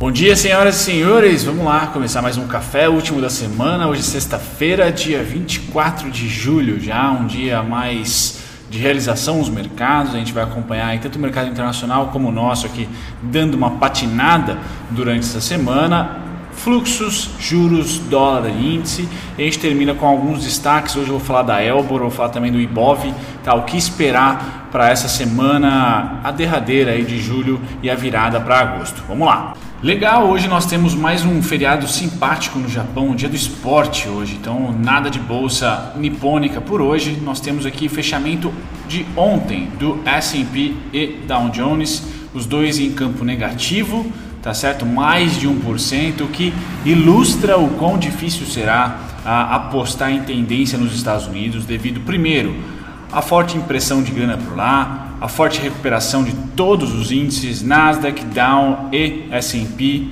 Bom dia, senhoras e senhores. Vamos lá começar mais um café, último da semana. Hoje é sexta-feira, dia 24 de julho, já um dia mais de realização nos mercados. A gente vai acompanhar tanto o mercado internacional como o nosso aqui, dando uma patinada durante essa semana. Fluxos, juros, dólar e índice. E a gente termina com alguns destaques. Hoje eu vou falar da Elbor, vou falar também do Ibov, tá? o que esperar para essa semana, a derradeira aí de julho e a virada para agosto. Vamos lá. Legal, hoje nós temos mais um feriado simpático no Japão, dia do esporte hoje, então nada de bolsa nipônica por hoje. Nós temos aqui fechamento de ontem do S&P e Dow Jones, os dois em campo negativo, tá certo? Mais de 1%, o que ilustra o quão difícil será apostar em tendência nos Estados Unidos devido primeiro a forte impressão de grana por lá, a forte recuperação de todos os índices, Nasdaq, Dow e S&P,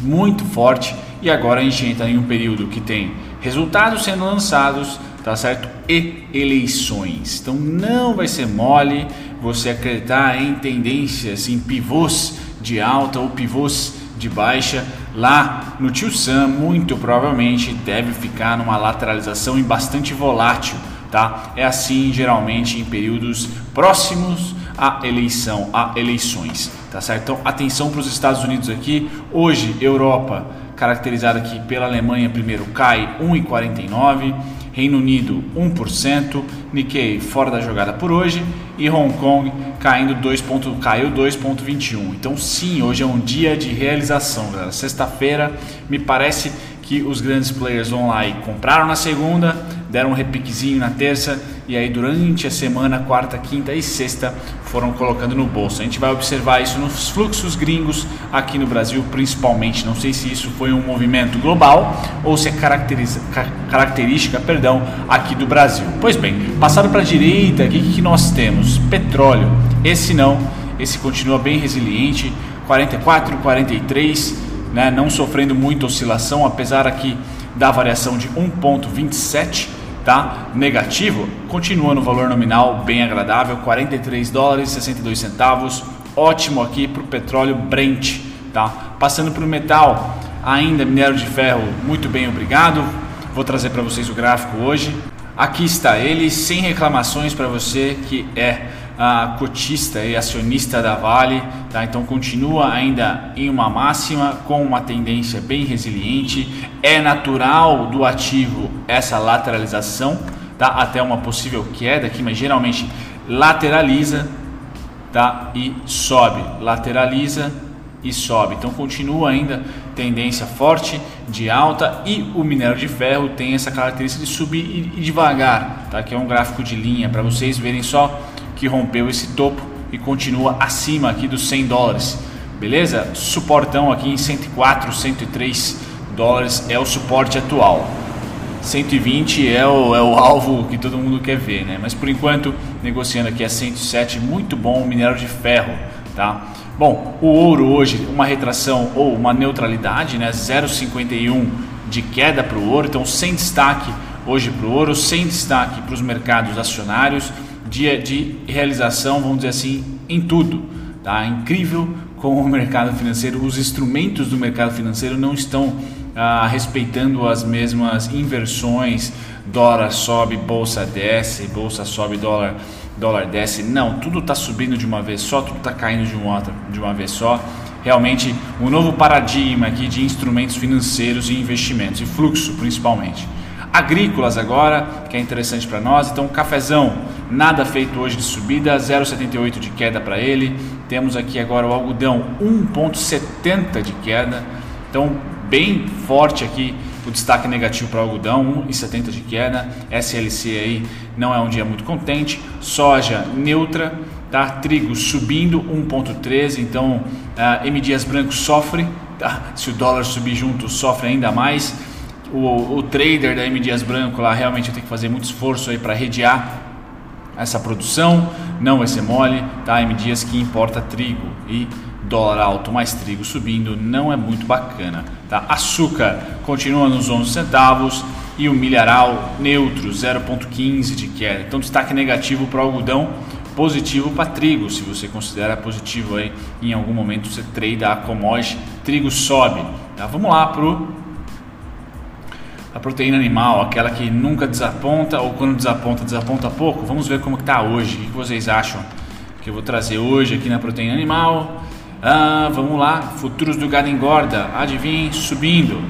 muito forte. E agora a gente entra em um período que tem resultados sendo lançados, tá certo? E eleições. Então não vai ser mole você acreditar em tendências, em pivôs de alta ou pivôs de baixa. Lá no Tio Sam, muito provavelmente deve ficar numa lateralização e bastante volátil tá? É assim geralmente em períodos próximos à eleição, a eleições, tá certo? Então atenção para os Estados Unidos aqui. Hoje Europa caracterizada aqui pela Alemanha primeiro cai 1,49, Reino Unido 1%, Nikkei fora da jogada por hoje e Hong Kong caindo 2. caiu 2,21. Então sim, hoje é um dia de realização, galera. Sexta-feira me parece que os grandes players vão lá e compraram na segunda, deram um repiquezinho na terça e aí durante a semana, quarta, quinta e sexta foram colocando no bolso. A gente vai observar isso nos fluxos gringos aqui no Brasil, principalmente. Não sei se isso foi um movimento global ou se é característica, perdão, aqui do Brasil. Pois bem, passado para a direita, aqui que nós temos petróleo. Esse não, esse continua bem resiliente, 44, 43 né, não sofrendo muita oscilação, apesar aqui da variação de 1,27 tá? negativo, continua no valor nominal bem agradável, 43 dólares e 62 centavos, ótimo aqui para o petróleo Brent. Tá? Passando para o metal, ainda minério de ferro, muito bem, obrigado. Vou trazer para vocês o gráfico hoje. Aqui está ele, sem reclamações para você que é a cotista e acionista da Vale, tá? então continua ainda em uma máxima com uma tendência bem resiliente. É natural do ativo essa lateralização, tá? até uma possível queda aqui, mas geralmente lateraliza tá? e sobe, lateraliza e sobe. Então continua ainda tendência forte de alta e o minério de ferro tem essa característica de subir e devagar, tá? Que é um gráfico de linha para vocês verem só que rompeu esse topo e continua acima aqui dos 100 dólares. Beleza? Suportão aqui em 104, 103 dólares é o suporte atual. 120 é o, é o alvo que todo mundo quer ver, né? Mas por enquanto, negociando aqui a 107, muito bom o minério de ferro, tá? Bom, o ouro hoje, uma retração ou uma neutralidade, né? 0,51 de queda para o ouro, então sem destaque hoje para o ouro, sem destaque para os mercados acionários dia de realização, vamos dizer assim, em tudo. Tá? Incrível como o mercado financeiro, os instrumentos do mercado financeiro não estão ah, respeitando as mesmas inversões. Dólar sobe, bolsa desce, bolsa sobe, dólar, dólar desce. Não, tudo está subindo de uma vez só, tudo está caindo de uma, de uma vez só. Realmente, um novo paradigma aqui de instrumentos financeiros e investimentos, e fluxo principalmente agrícolas agora, que é interessante para nós. Então, cafezão, nada feito hoje de subida, 0,78 de queda para ele. Temos aqui agora o algodão, 1,70 de queda. Então, bem forte aqui o destaque negativo para o algodão, 1,70 de queda. SLC aí não é um dia muito contente. Soja neutra, tá? Trigo subindo 1,13. Então, uh, M Dias Branco sofre, tá? Se o dólar subir junto, sofre ainda mais o, o trader da M Dias Branco lá realmente tem que fazer muito esforço aí para redear essa produção, não vai ser mole, tá? M Dias que importa trigo e dólar alto mais trigo subindo não é muito bacana, tá? Açúcar continua nos 11 centavos e o milharal neutro 0.15 de queda. Então destaque negativo para o algodão positivo para trigo, se você considera positivo aí em algum momento você trade a commodity, trigo sobe. Tá? Vamos lá pro a proteína animal, aquela que nunca desaponta ou quando desaponta, desaponta pouco. Vamos ver como está hoje. O que vocês acham que eu vou trazer hoje aqui na proteína animal? Ah, vamos lá, futuros do gado engorda, adivinhem, subindo.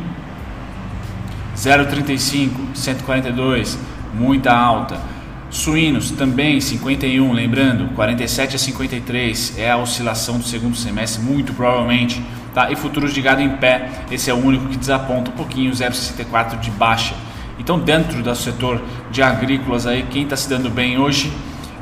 0,35, 142, muita alta. Suínos também 51, lembrando, 47 a 53 é a oscilação do segundo semestre, muito provavelmente. Tá? E futuros de gado em pé, esse é o único que desaponta um pouquinho, 0,64 de baixa. Então, dentro do setor de agrícolas, aí, quem está se dando bem hoje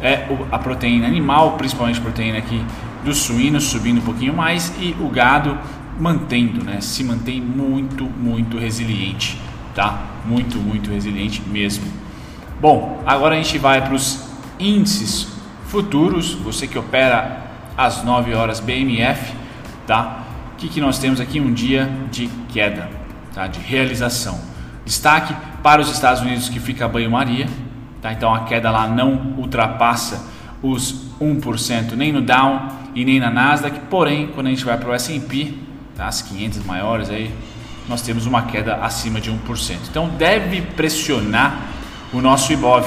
é a proteína animal, principalmente proteína aqui dos suínos, subindo um pouquinho mais, e o gado mantendo, né? se mantém muito, muito resiliente. Tá? Muito, muito resiliente mesmo. Bom, agora a gente vai para os índices futuros. Você que opera às 9 horas BMF, tá? Que, que nós temos aqui? Um dia de queda, tá? De realização. Destaque para os Estados Unidos que fica banho-maria, tá? Então a queda lá não ultrapassa os 1% nem no Dow e nem na Nasdaq. Porém, quando a gente vai para o S&P, tá? As 500 maiores aí, nós temos uma queda acima de 1%. Então deve pressionar o nosso IBOV,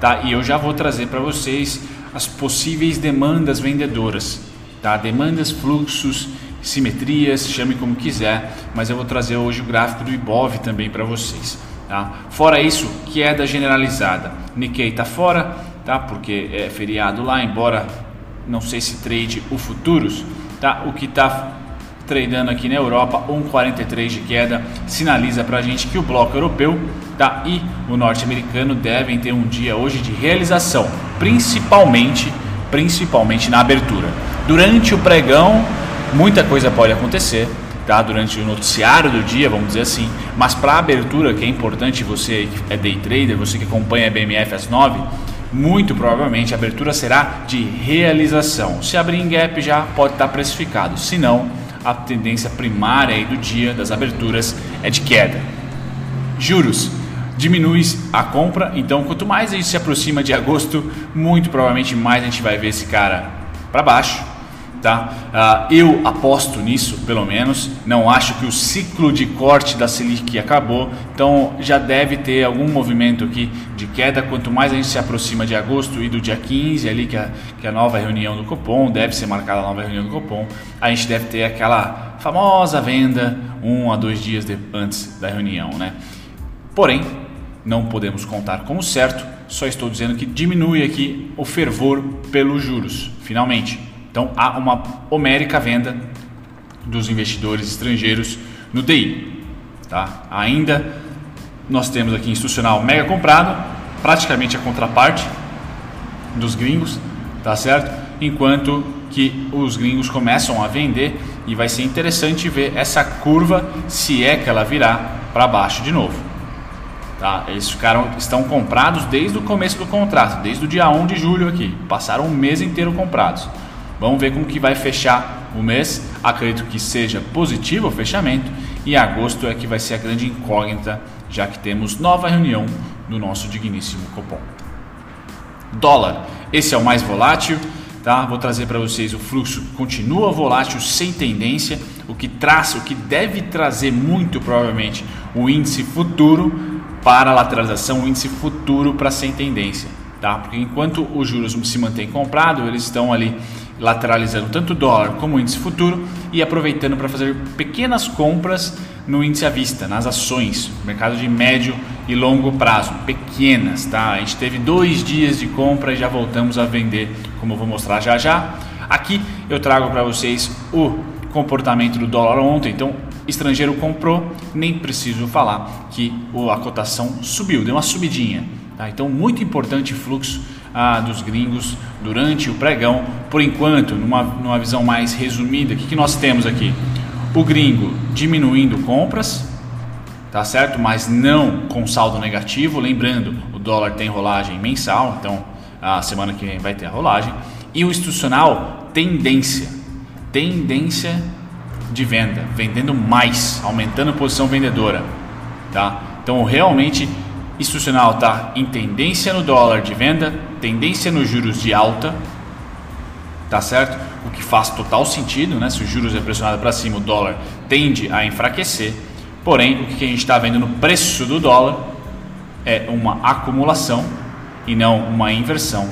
tá? E eu já vou trazer para vocês as possíveis demandas vendedoras, tá? Demandas, fluxos, simetrias, chame como quiser, mas eu vou trazer hoje o gráfico do IBOV também para vocês, tá? Fora isso, queda generalizada. Nikkei está fora, tá? Porque é feriado lá, embora não sei se trade o futuros, tá? O que está tradando aqui na Europa, 1,43 de queda, sinaliza para a gente que o bloco europeu tá, e o norte-americano devem ter um dia hoje de realização, principalmente, principalmente na abertura. Durante o pregão, muita coisa pode acontecer, tá? durante o noticiário do dia, vamos dizer assim, mas para a abertura, que é importante, você que é day trader, você que acompanha a BMF às 9, muito provavelmente a abertura será de realização. Se abrir em gap já pode estar precificado, se não, a tendência primária do dia das aberturas é de queda. Juros diminui a compra, então quanto mais a gente se aproxima de agosto, muito provavelmente mais a gente vai ver esse cara para baixo Tá? Uh, eu aposto nisso, pelo menos. Não acho que o ciclo de corte da Selic acabou, então já deve ter algum movimento aqui de queda. Quanto mais a gente se aproxima de agosto e do dia 15, ali que é, que a nova reunião do Copom, deve ser marcada a nova reunião do Copom, a gente deve ter aquela famosa venda um a dois dias de, antes da reunião. Né? Porém, não podemos contar como certo, só estou dizendo que diminui aqui o fervor pelos juros, finalmente. Então há uma homérica venda dos investidores estrangeiros no DI. Tá? Ainda nós temos aqui institucional mega comprado, praticamente a contraparte dos gringos, tá certo? Enquanto que os gringos começam a vender e vai ser interessante ver essa curva se é que ela virá para baixo de novo. Tá? Eles ficaram, estão comprados desde o começo do contrato, desde o dia 1 de julho aqui, passaram um mês inteiro comprados. Vamos ver como que vai fechar o mês. Acredito que seja positivo o fechamento e agosto é que vai ser a grande incógnita, já que temos nova reunião do nosso digníssimo Copom. Dólar, esse é o mais volátil, tá? Vou trazer para vocês o fluxo continua volátil sem tendência, o que traz, o que deve trazer muito provavelmente o índice futuro para a lateralização, o índice futuro para sem tendência, tá? Porque enquanto os juros se mantém comprado, eles estão ali lateralizando tanto o dólar como o índice futuro e aproveitando para fazer pequenas compras no índice à vista, nas ações, mercado de médio e longo prazo, pequenas, tá? A gente teve dois dias de compra e já voltamos a vender, como eu vou mostrar já já. Aqui eu trago para vocês o comportamento do dólar ontem, então estrangeiro comprou, nem preciso falar que a cotação subiu, deu uma subidinha, tá? Então muito importante fluxo ah, dos gringos durante o pregão. Por enquanto, numa, numa visão mais resumida, o que, que nós temos aqui? O gringo diminuindo compras, tá certo? Mas não com saldo negativo. Lembrando, o dólar tem rolagem mensal, então a semana que vem vai ter a rolagem. E o institucional, tendência. Tendência de venda, vendendo mais, aumentando a posição vendedora, tá? Então realmente institucional está em tendência no dólar de venda, tendência nos juros de alta, tá certo? O que faz total sentido, né? Se os juros é pressionado para cima, o dólar tende a enfraquecer. Porém, o que a gente está vendo no preço do dólar é uma acumulação e não uma inversão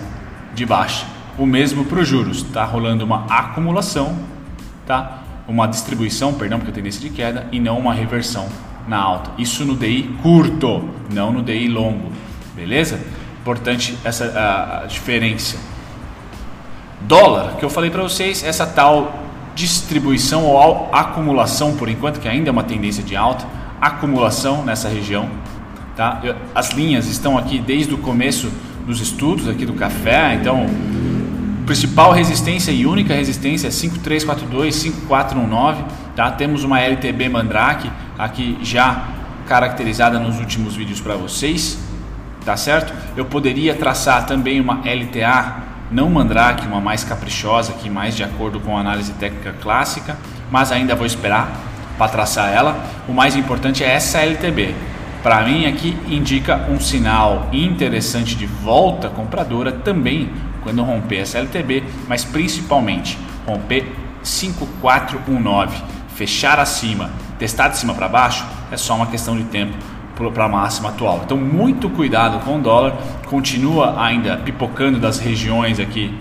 de baixa. O mesmo para os juros, está rolando uma acumulação, tá? Uma distribuição, perdão, porque tem tendência de queda e não uma reversão na alta. Isso no DI curto, não no DI longo, beleza? Importante essa a, a diferença. Dólar, que eu falei para vocês, essa tal distribuição ou acumulação, por enquanto que ainda é uma tendência de alta, acumulação nessa região, tá? As linhas estão aqui desde o começo dos estudos aqui do café, então principal resistência e única resistência é 5342, 5419, tá? Temos uma LTB Mandrake aqui já caracterizada nos últimos vídeos para vocês, tá certo? Eu poderia traçar também uma LTA não Mandrake, uma mais caprichosa, aqui mais de acordo com a análise técnica clássica, mas ainda vou esperar para traçar ela. O mais importante é essa LTB. Para mim aqui indica um sinal interessante de volta compradora também quando romper essa LTB, mas principalmente romper 5419, fechar acima, testar de cima para baixo, é só uma questão de tempo para a máxima atual. Então, muito cuidado com o dólar, continua ainda pipocando das regiões aqui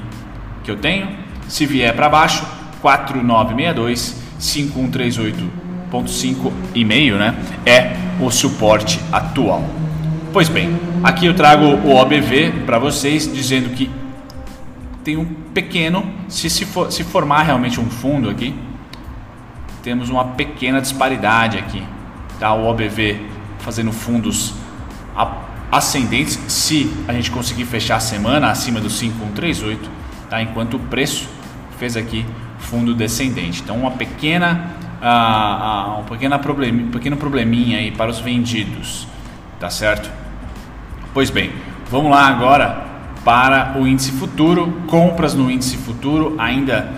que eu tenho. Se vier para baixo, 4962, 5138.5 e meio, né? É o suporte atual. Pois bem, aqui eu trago o OBV para vocês dizendo que tem um pequeno, se, se, for, se formar realmente um fundo aqui, temos uma pequena disparidade aqui. Tá? O OBV fazendo fundos ascendentes, se a gente conseguir fechar a semana acima do 5138, tá? enquanto o preço fez aqui fundo descendente. Então, uma pequena, uh, uh, um, pequena problem, um pequeno probleminha aí para os vendidos, tá certo? Pois bem, vamos lá agora para o índice futuro, compras no índice futuro, ainda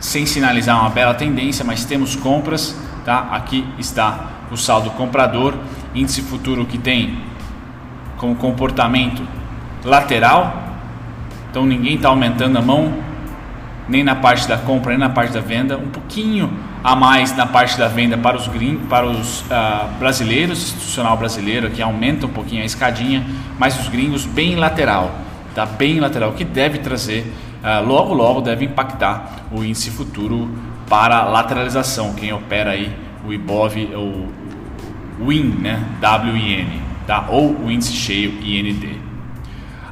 sem sinalizar uma bela tendência, mas temos compras, tá? Aqui está o saldo comprador, índice futuro que tem como comportamento lateral, então ninguém está aumentando a mão, nem na parte da compra, nem na parte da venda, um pouquinho a mais na parte da venda para os, gringos, para os uh, brasileiros, institucional brasileiro, que aumenta um pouquinho a escadinha, mas os gringos bem lateral, tá? Bem lateral, que deve trazer, uh, logo logo deve impactar o índice futuro para lateralização, quem opera aí o IBOV, o WIN, né? WIN, tá? ou o índice cheio IND.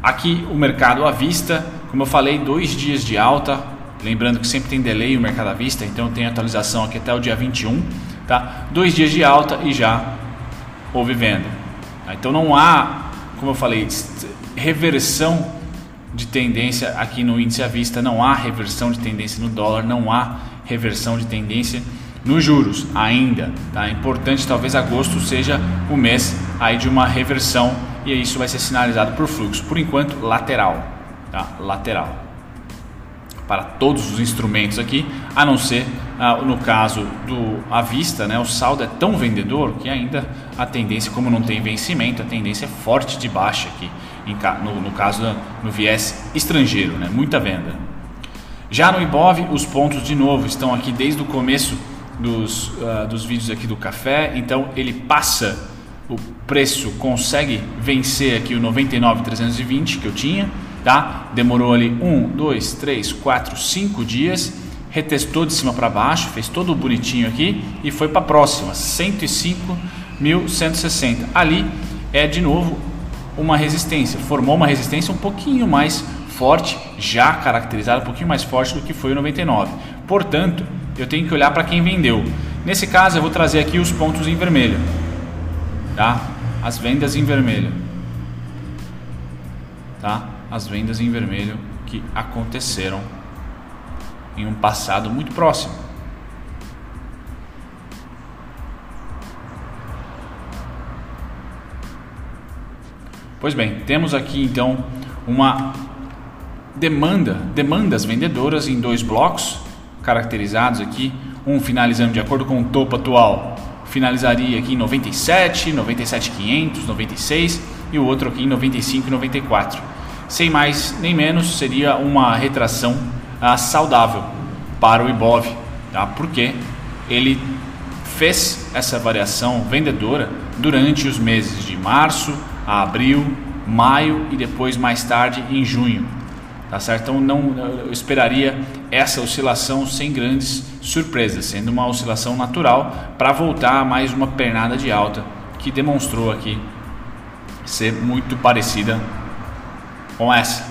Aqui o mercado à vista, como eu falei, dois dias de alta, lembrando que sempre tem delay o mercado à vista, então tem atualização aqui até o dia 21, tá? Dois dias de alta e já houve venda. Então não há, como eu falei, reversão de tendência aqui no índice à vista, não há reversão de tendência no dólar, não há reversão de tendência nos juros ainda. Tá? É importante, talvez agosto seja o mês aí de uma reversão e isso vai ser sinalizado por fluxo. Por enquanto, lateral, tá? lateral para todos os instrumentos aqui, a não ser ah, no caso do à vista, né, o saldo é tão vendedor que ainda a tendência, como não tem vencimento, a tendência é forte de baixa aqui, no, no, caso no viés estrangeiro, né, muita venda. Já no IBOV, os pontos de novo estão aqui desde o começo dos, uh, dos vídeos aqui do café. Então ele passa o preço, consegue vencer aqui o 99,320 que eu tinha, tá? Demorou ali um, dois, três, quatro, cinco dias, retestou de cima para baixo, fez todo bonitinho aqui e foi para a próxima, 105.160. Ali é de novo uma resistência, formou uma resistência um pouquinho mais forte, já caracterizada um pouquinho mais forte do que foi o 99. Portanto, eu tenho que olhar para quem vendeu. Nesse caso, eu vou trazer aqui os pontos em vermelho, tá? As vendas em vermelho, tá? As vendas em vermelho que aconteceram em um passado muito próximo. Pois bem, temos aqui então uma demanda, demandas vendedoras em dois blocos caracterizados aqui, um finalizando de acordo com o topo atual, finalizaria aqui em 97, 97,500, 96 e o outro aqui em 95,94. Sem mais nem menos, seria uma retração ah, saudável para o Ibov, tá? porque ele fez essa variação vendedora durante os meses de março a abril, maio e depois mais tarde em junho. Tá certo? Então não eu esperaria essa oscilação sem grandes surpresas, sendo uma oscilação natural para voltar a mais uma pernada de alta que demonstrou aqui ser muito parecida com essa.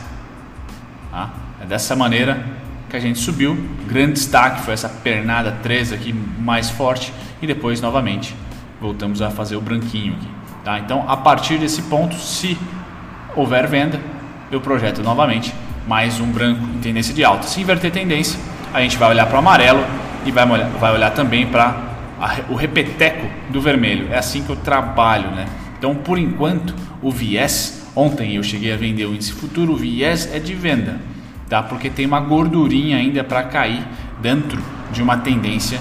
Tá? É dessa maneira que a gente subiu. Grande destaque foi essa pernada 3 aqui mais forte e depois novamente voltamos a fazer o branquinho aqui. Tá? Então a partir desse ponto, se houver venda, eu projeto novamente mais um branco em tendência de alta. Se inverter tendência, a gente vai olhar para o amarelo e vai olhar, vai olhar também para o repeteco do vermelho. É assim que eu trabalho, né? Então, por enquanto, o viés, ontem eu cheguei a vender o índice futuro, o viés é de venda, tá? Porque tem uma gordurinha ainda para cair dentro de uma tendência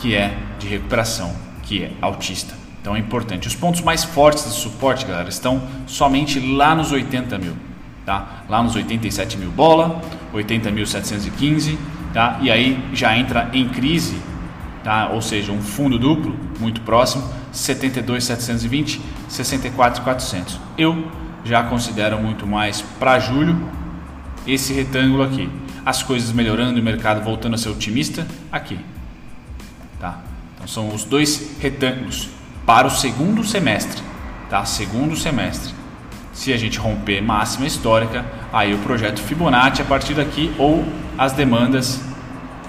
que é de recuperação, que é altista. Então é importante. Os pontos mais fortes de suporte, galera, estão somente lá nos 80 mil tá? Lá nos 87 mil bola, 80.715, tá? E aí já entra em crise, tá? Ou seja, um fundo duplo muito próximo, 72.720, 64.400. Eu já considero muito mais para julho esse retângulo aqui. As coisas melhorando o mercado voltando a ser otimista aqui, tá? Então são os dois retângulos para o segundo semestre, tá? Segundo semestre. Se a gente romper máxima histórica, aí o projeto Fibonacci a partir daqui ou as demandas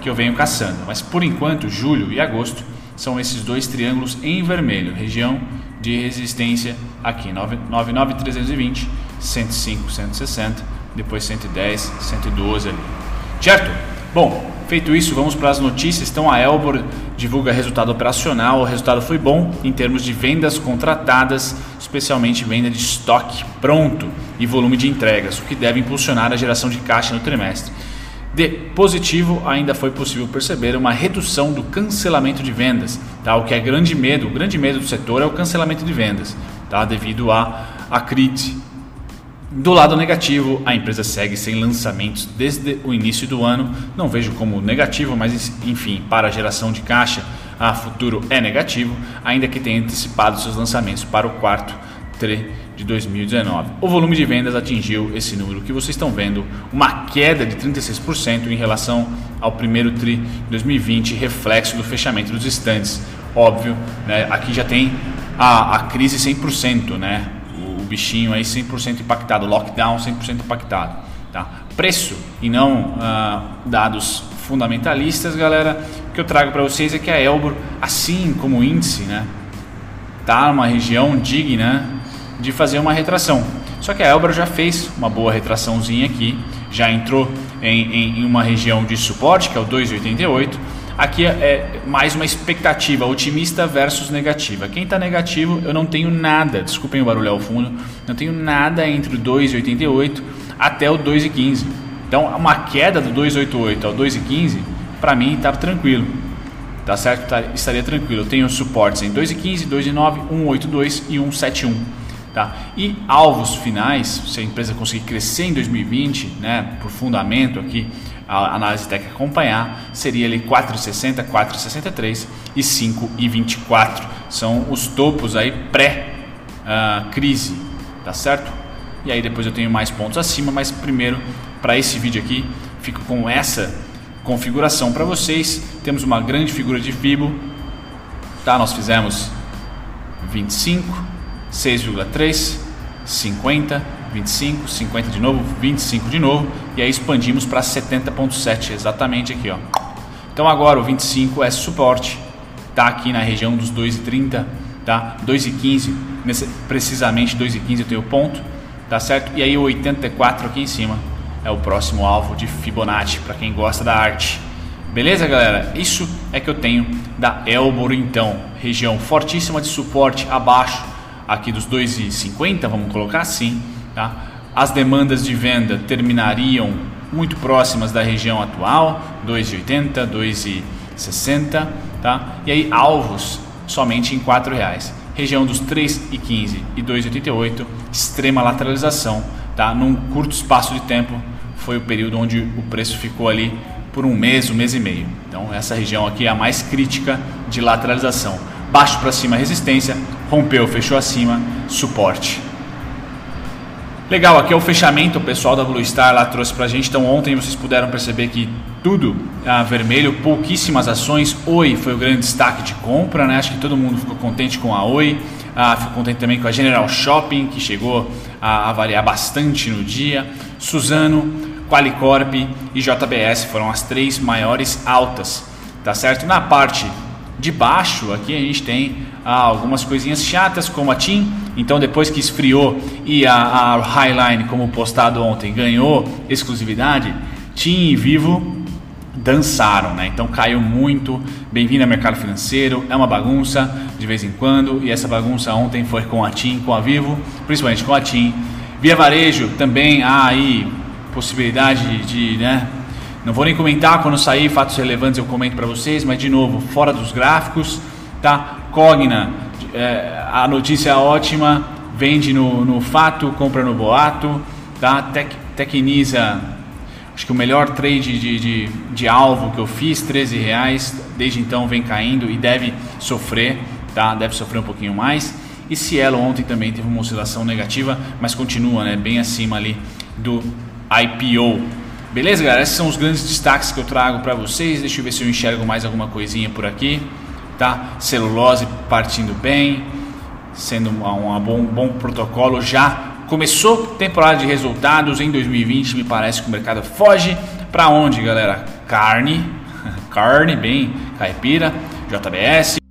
que eu venho caçando. Mas por enquanto, julho e agosto são esses dois triângulos em vermelho, região de resistência aqui 99320, 105, 160, depois 110, 112 ali. Certo? Bom, Feito isso, vamos para as notícias. Então, a Elbor divulga resultado operacional. O resultado foi bom em termos de vendas contratadas, especialmente venda de estoque pronto e volume de entregas, o que deve impulsionar a geração de caixa no trimestre. De positivo, ainda foi possível perceber uma redução do cancelamento de vendas, tá? o que é grande medo. O grande medo do setor é o cancelamento de vendas, tá? devido à a, a crise do lado negativo, a empresa segue sem lançamentos desde o início do ano. Não vejo como negativo, mas enfim, para a geração de caixa, a futuro é negativo, ainda que tenha antecipado seus lançamentos para o quarto TRE de 2019. O volume de vendas atingiu esse número que vocês estão vendo, uma queda de 36% em relação ao primeiro TRI de 2020, reflexo do fechamento dos estantes. Óbvio, né? aqui já tem a, a crise 100%, né? Bichinho aí 100% impactado, lockdown 100% impactado. Tá? Preço e não uh, dados fundamentalistas, galera, o que eu trago para vocês é que a Elbor, assim como o índice, né, tá numa região digna de fazer uma retração. Só que a Elbor já fez uma boa retraçãozinha aqui, já entrou em, em uma região de suporte, que é o 2,88 Aqui é, é mais uma expectativa otimista versus negativa. Quem está negativo, eu não tenho nada, desculpem o barulho ao fundo, não tenho nada entre o 2,88 até o 2,15. Então, uma queda do 2,88 ao 2,15, para mim está tranquilo. Tá certo? Tá, estaria tranquilo. Eu tenho suportes em 2,15, 2,9, 1,82 e 1,71. Tá? E alvos finais, se a empresa conseguir crescer em 2020, né, por fundamento aqui, a análise técnica acompanhar, seria ali 4,60, 4,63 e 5,24. São os topos aí pré-crise, uh, tá certo? E aí depois eu tenho mais pontos acima, mas primeiro, para esse vídeo aqui, fico com essa configuração para vocês. Temos uma grande figura de Fibo, tá? Nós fizemos 25, 6,3, 50, 25, 50 de novo, 25 de novo e aí expandimos para 70.7 exatamente aqui, ó. Então agora o 25 é suporte, tá aqui na região dos 2,30, tá? 2,15, precisamente 2,15 eu tenho ponto, tá certo? E aí o 84 aqui em cima é o próximo alvo de Fibonacci para quem gosta da arte. Beleza, galera? Isso é que eu tenho da Elbor então, região fortíssima de suporte abaixo aqui dos 2,50, vamos colocar assim Tá? As demandas de venda terminariam muito próximas da região atual, 2,80, 2,60, tá? E aí alvos somente em R$ reais. região dos 3,15 e 2,88, extrema lateralização, tá? Num curto espaço de tempo foi o período onde o preço ficou ali por um mês, um mês e meio. Então essa região aqui é a mais crítica de lateralização. Baixo para cima resistência, rompeu, fechou acima, suporte. Legal, aqui é o fechamento, o pessoal da Blue Star lá trouxe pra gente. Então ontem vocês puderam perceber que tudo ah, vermelho, pouquíssimas ações. Oi foi o grande destaque de compra, né? Acho que todo mundo ficou contente com a Oi. Ah, ficou contente também com a General Shopping, que chegou a, a variar bastante no dia. Suzano, Qualicorp e JBS foram as três maiores altas, tá certo? Na parte de baixo, aqui a gente tem ah, algumas coisinhas chatas, como a TIM então, depois que esfriou e a, a Highline, como postado ontem, ganhou exclusividade, TIM e Vivo dançaram, né? Então caiu muito. Bem-vindo ao mercado financeiro. É uma bagunça de vez em quando e essa bagunça ontem foi com a TIM, com a Vivo, principalmente com a TIM. Via Varejo também há aí possibilidade de, né? Não vou nem comentar quando sair fatos relevantes eu comento para vocês, mas de novo fora dos gráficos, tá? Cogna é, a notícia ótima, vende no, no fato, compra no boato, tá? Tec, tecniza, acho que o melhor trade de, de, de, alvo que eu fiz, 13 reais, desde então vem caindo e deve sofrer, tá? Deve sofrer um pouquinho mais. E Cielo ontem também teve uma oscilação negativa, mas continua, né? Bem acima ali do IPO. Beleza, galera? Esses são os grandes destaques que eu trago para vocês. Deixa eu ver se eu enxergo mais alguma coisinha por aqui tá? Celulose partindo bem, sendo um, um bom, bom protocolo já. Começou temporada de resultados em 2020, me parece que o mercado foge para onde, galera? Carne, carne bem caipira, JBS.